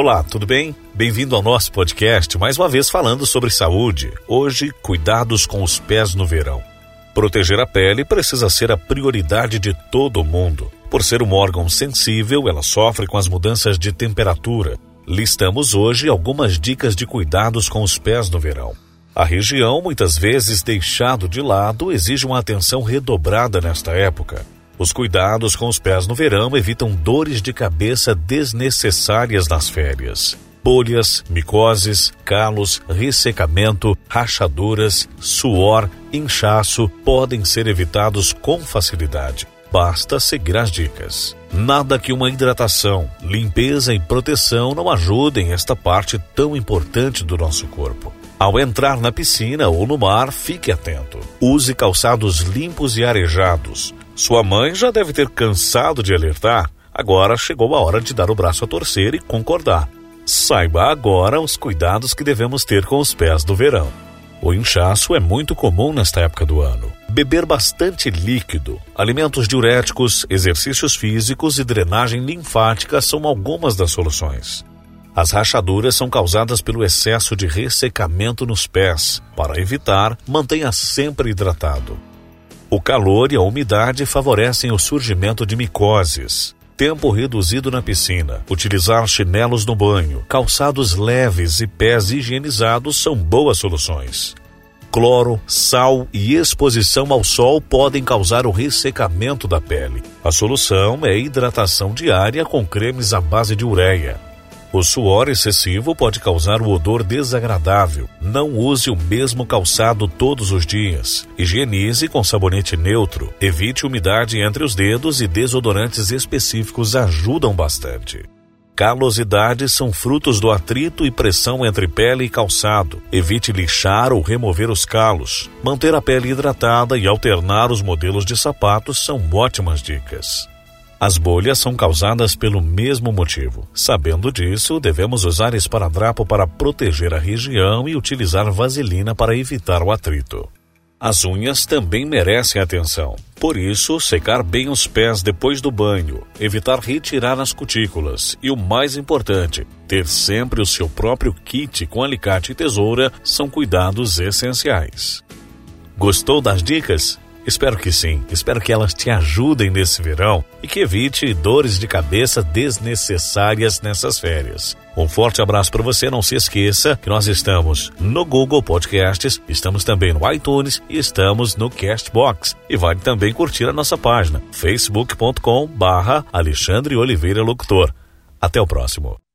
Olá, tudo bem? Bem-vindo ao nosso podcast, mais uma vez falando sobre saúde. Hoje, cuidados com os pés no verão. Proteger a pele precisa ser a prioridade de todo mundo. Por ser um órgão sensível, ela sofre com as mudanças de temperatura. Listamos hoje algumas dicas de cuidados com os pés no verão. A região, muitas vezes deixado de lado, exige uma atenção redobrada nesta época. Os cuidados com os pés no verão evitam dores de cabeça desnecessárias nas férias. Bolhas, micoses, calos, ressecamento, rachaduras, suor, inchaço podem ser evitados com facilidade. Basta seguir as dicas. Nada que uma hidratação, limpeza e proteção não ajudem esta parte tão importante do nosso corpo. Ao entrar na piscina ou no mar, fique atento. Use calçados limpos e arejados. Sua mãe já deve ter cansado de alertar. Agora chegou a hora de dar o braço a torcer e concordar. Saiba agora os cuidados que devemos ter com os pés do verão. O inchaço é muito comum nesta época do ano. Beber bastante líquido, alimentos diuréticos, exercícios físicos e drenagem linfática são algumas das soluções. As rachaduras são causadas pelo excesso de ressecamento nos pés. Para evitar, mantenha sempre hidratado. O calor e a umidade favorecem o surgimento de micoses. Tempo reduzido na piscina, utilizar chinelos no banho, calçados leves e pés higienizados são boas soluções. Cloro, sal e exposição ao sol podem causar o ressecamento da pele. A solução é hidratação diária com cremes à base de ureia. O suor excessivo pode causar o odor desagradável. Não use o mesmo calçado todos os dias. Higienize com sabonete neutro. Evite umidade entre os dedos e desodorantes específicos ajudam bastante. Calosidades são frutos do atrito e pressão entre pele e calçado. Evite lixar ou remover os calos. Manter a pele hidratada e alternar os modelos de sapatos são ótimas dicas. As bolhas são causadas pelo mesmo motivo. Sabendo disso, devemos usar esparadrapo para proteger a região e utilizar vaselina para evitar o atrito. As unhas também merecem atenção. Por isso, secar bem os pés depois do banho, evitar retirar as cutículas e o mais importante, ter sempre o seu próprio kit com alicate e tesoura são cuidados essenciais. Gostou das dicas? Espero que sim. Espero que elas te ajudem nesse verão e que evite dores de cabeça desnecessárias nessas férias. Um forte abraço para você. Não se esqueça que nós estamos no Google Podcasts, estamos também no iTunes e estamos no Castbox. E vale também curtir a nossa página facebook.com/barra Alexandre Oliveira Locutor. Até o próximo.